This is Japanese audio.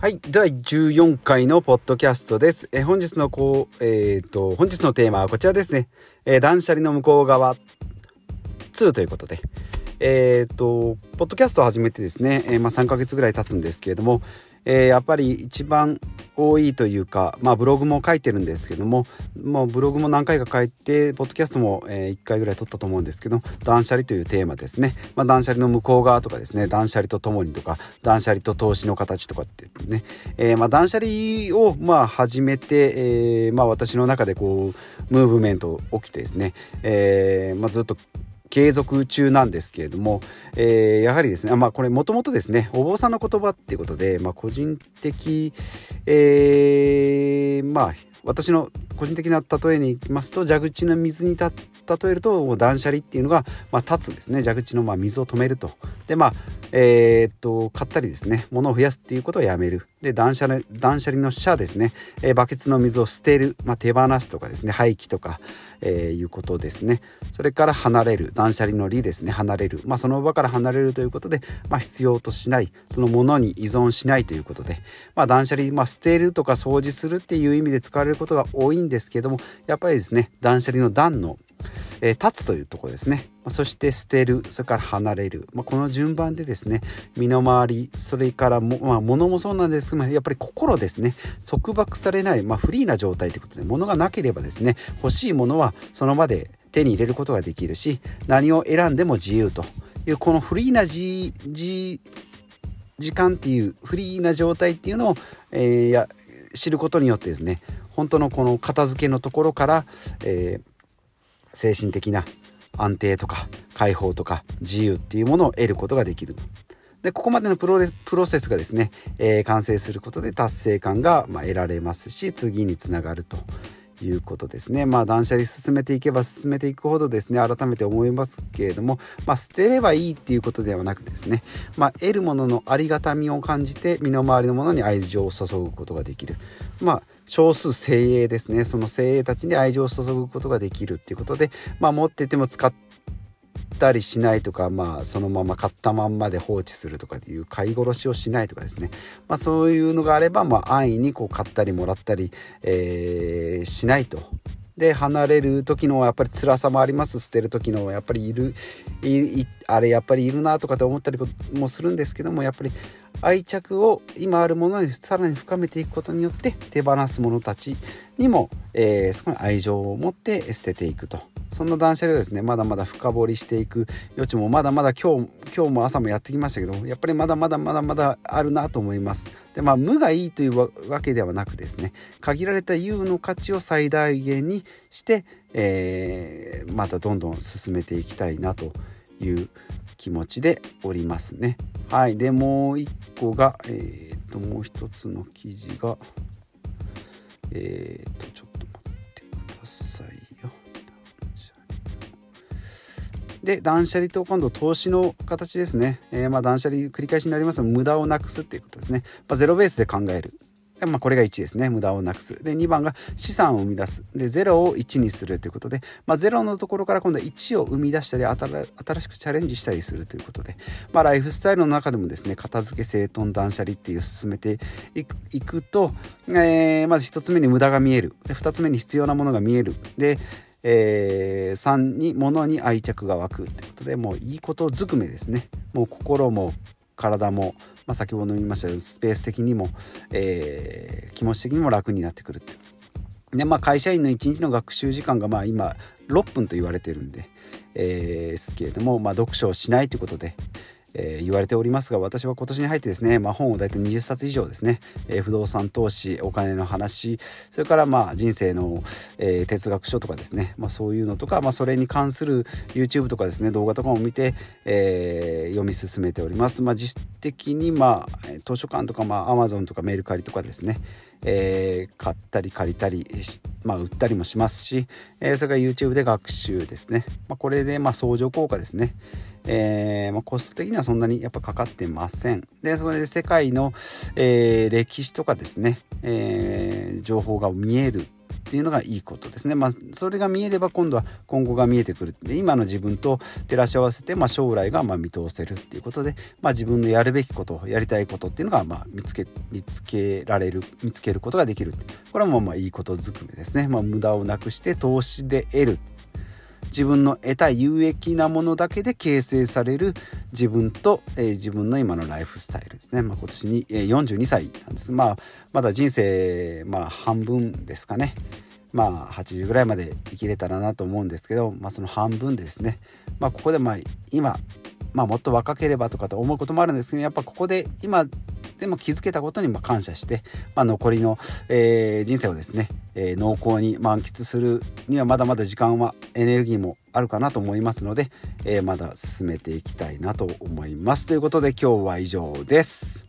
はい。第14回のポッドキャストです。え本日のこうえっ、ー、と本日のテーマはこちらですね、えー、断捨離の向こう側2ということで。えっ、ー、とポッドキャストを始めてですね、えまあ、3ヶ月ぐらい経つんですけれどもえー、やっぱり一番多いというか、まあ、ブログも書いてるんですけどももうブログも何回か書いてポッドキャストも、えー、1回ぐらい撮ったと思うんですけど断捨離というテーマですね、まあ、断捨離の向こう側とかですね断捨離とともにとか断捨離と投資の形とかってね、えー、まあ、断捨離をまあ始めて、えまあ、私の中でこうムーブメント起きてですね、えま、ずっと継続中なんですけれども、えー、やはりですね、まあこれもともとですね、お坊さんの言葉っていうことで、まあ個人的、えー、まあ私の個人的な例えにいきますと蛇口の水に例えると断捨離っていうのが、まあ、立つんですね。蛇口のまあ水を止めると。でまあえー、っと買ったりですね物を増やすっていうことをやめる。で断捨離断捨離の捨ですね、えー、バケツの水を捨てる、まあ、手放すとかですね廃棄とか、えー、いうことですね。それから離れる断捨離の利ですね離れる、まあ、その場から離れるということで、まあ、必要としないそのものに依存しないということで、まあ、断捨離、まあ、捨てるとか掃除するっていう意味で使われることが多いんですけどもやっぱりですね断捨離の断のえー、立つというところですね、まそして捨てるそれから離れる、まあ、この順番でですね身の回りそれからも、まあ、物もそうなんですけどやっぱり心ですね。束縛されない、まあ、フリーな状態ということで物がなければですね欲しいものはその場で手に入れることができるし何を選んでも自由というこのフリーな時時間っていうフリーな状態っていうのを、えー、や知ることによってですね本当のこの片付けのところから、えー、精神的な安定とか解放とか自由っていうものを得ることができるでここまでのプロプロセスがですね、えー、完成することで達成感が、まあ、得られますし次につながると。いうことですね。まあ断捨離進めていけば進めていくほどですね改めて思いますけれども、まあ、捨てればいいっていうことではなくですね、まあ、得るもののありがたみを感じて身の回りのものに愛情を注ぐことができる。まあ少数精鋭ですねその精鋭たちに愛情を注ぐことができるっていうことで、まあ、持ってても使ってたりしないとか、まあ、そのまま買ったまんまで放置するとかっていう買い殺しをしないとかですね、まあ、そういうのがあれば、まあ、安易にこう買ったりもらったり、えー、しないと。で離れる時のやっぱり辛さもあります。捨てる時のやっぱりいるあれやっぱりいるなとかって思ったりもするんですけどもやっぱり愛着を今あるものにさらに深めていくことによって手放す者たちにも、えー、そこに愛情を持って捨てていく。とそんな断捨離をですねまだまだ深掘りしていく余地もまだまだ今日今日も朝もやってきましたけどやっぱりまだまだまだまだあるなと思います。でまあ無がいいというわけではなくですね限られた有の価値を最大限にして、えー、またどんどん進めていきたいなという気持ちでおりますね。はい。でもう一個がえっ、ともう一つの記事がえっ、とちょっと待ってくださいよ。で断捨離と今度投資の形ですね、えー、まあ断捨離繰り返しになりますが無駄をなくすっていうことですね、まあ、ゼロベースで考える。まあ、これが1ですね。無駄をなくす。で2番が資産を生み出す。で0を1にするということで、まあ、0のところから今度は1を生み出したり新しくチャレンジしたりするということで、まあ、ライフスタイルの中でもですね片付け整頓断捨離っていう進めていくと、えー、まず1つ目に無駄が見える。で2つ目に必要なものが見える。でえー、3に物に愛着が湧くってことでもういいことずくめですね。もう心も体も、まあ、先ほど言いましたようにスペース的にも、えー、気持ち的にも楽になってくるって。でまあ会社員の1日の学習時間がまあ今6分と言われてるんで、えー、すけれども、まあ、読書をしないということで、えー、言われておりますが私は今年に入ってですね、まあ、本を大体20冊以上ですね、えー、不動産投資お金の話それからまあ人生の、えー、哲学書とかですね、まあ、そういうのとか、まあ、それに関する YouTube とかですね動画とかも見て、えー、読み進めております。まあ、実質的に、まあ、図書館とか、まあ、Amazon とかメルカリとかですね。えー、買ったり借りたりまあ、売ったりもしますし、えー、それから YouTube で学習ですね、まあ、これでまあ相乗効果ですね、えー、まあ、コスト的にはそんなにやっぱかかってません。でそれで世界の、え歴史とかですね、え情報が見える。っていうのがいいことですね。まあ、それが見えれば今度は今後が見えてくるで今の自分と照らし合わせて、まあ、将来がま見通せるっていうことで、まあ、自分のやるべきことやりたいことっていうのがま見つけ見つけられる見つけることができるこれはもうまあいいことづくめですね。ま、無駄をなくして投資で得る自分の得た有益なものだけで形成される自分と、えー、自分の今のライフスタイルですね、まあ、今年に、えー、42歳なんです。まあまだ人生、まあ、半分ですかね。まあ80ぐらいまで生きれたらなと思うんですけど、まあ、その半分でですね、まあ、ここでまあ今、まあ、もっと若ければとかと思うこともあるんですけどやっぱここで今でも気づけたことに感謝して、まあ、残りの、えー、人生をですね、えー、濃厚に満喫するにはまだまだ時間はエネルギーもあるかなと思いますので、えー、まだ進めていきたいなと思います。ということで今日は以上です。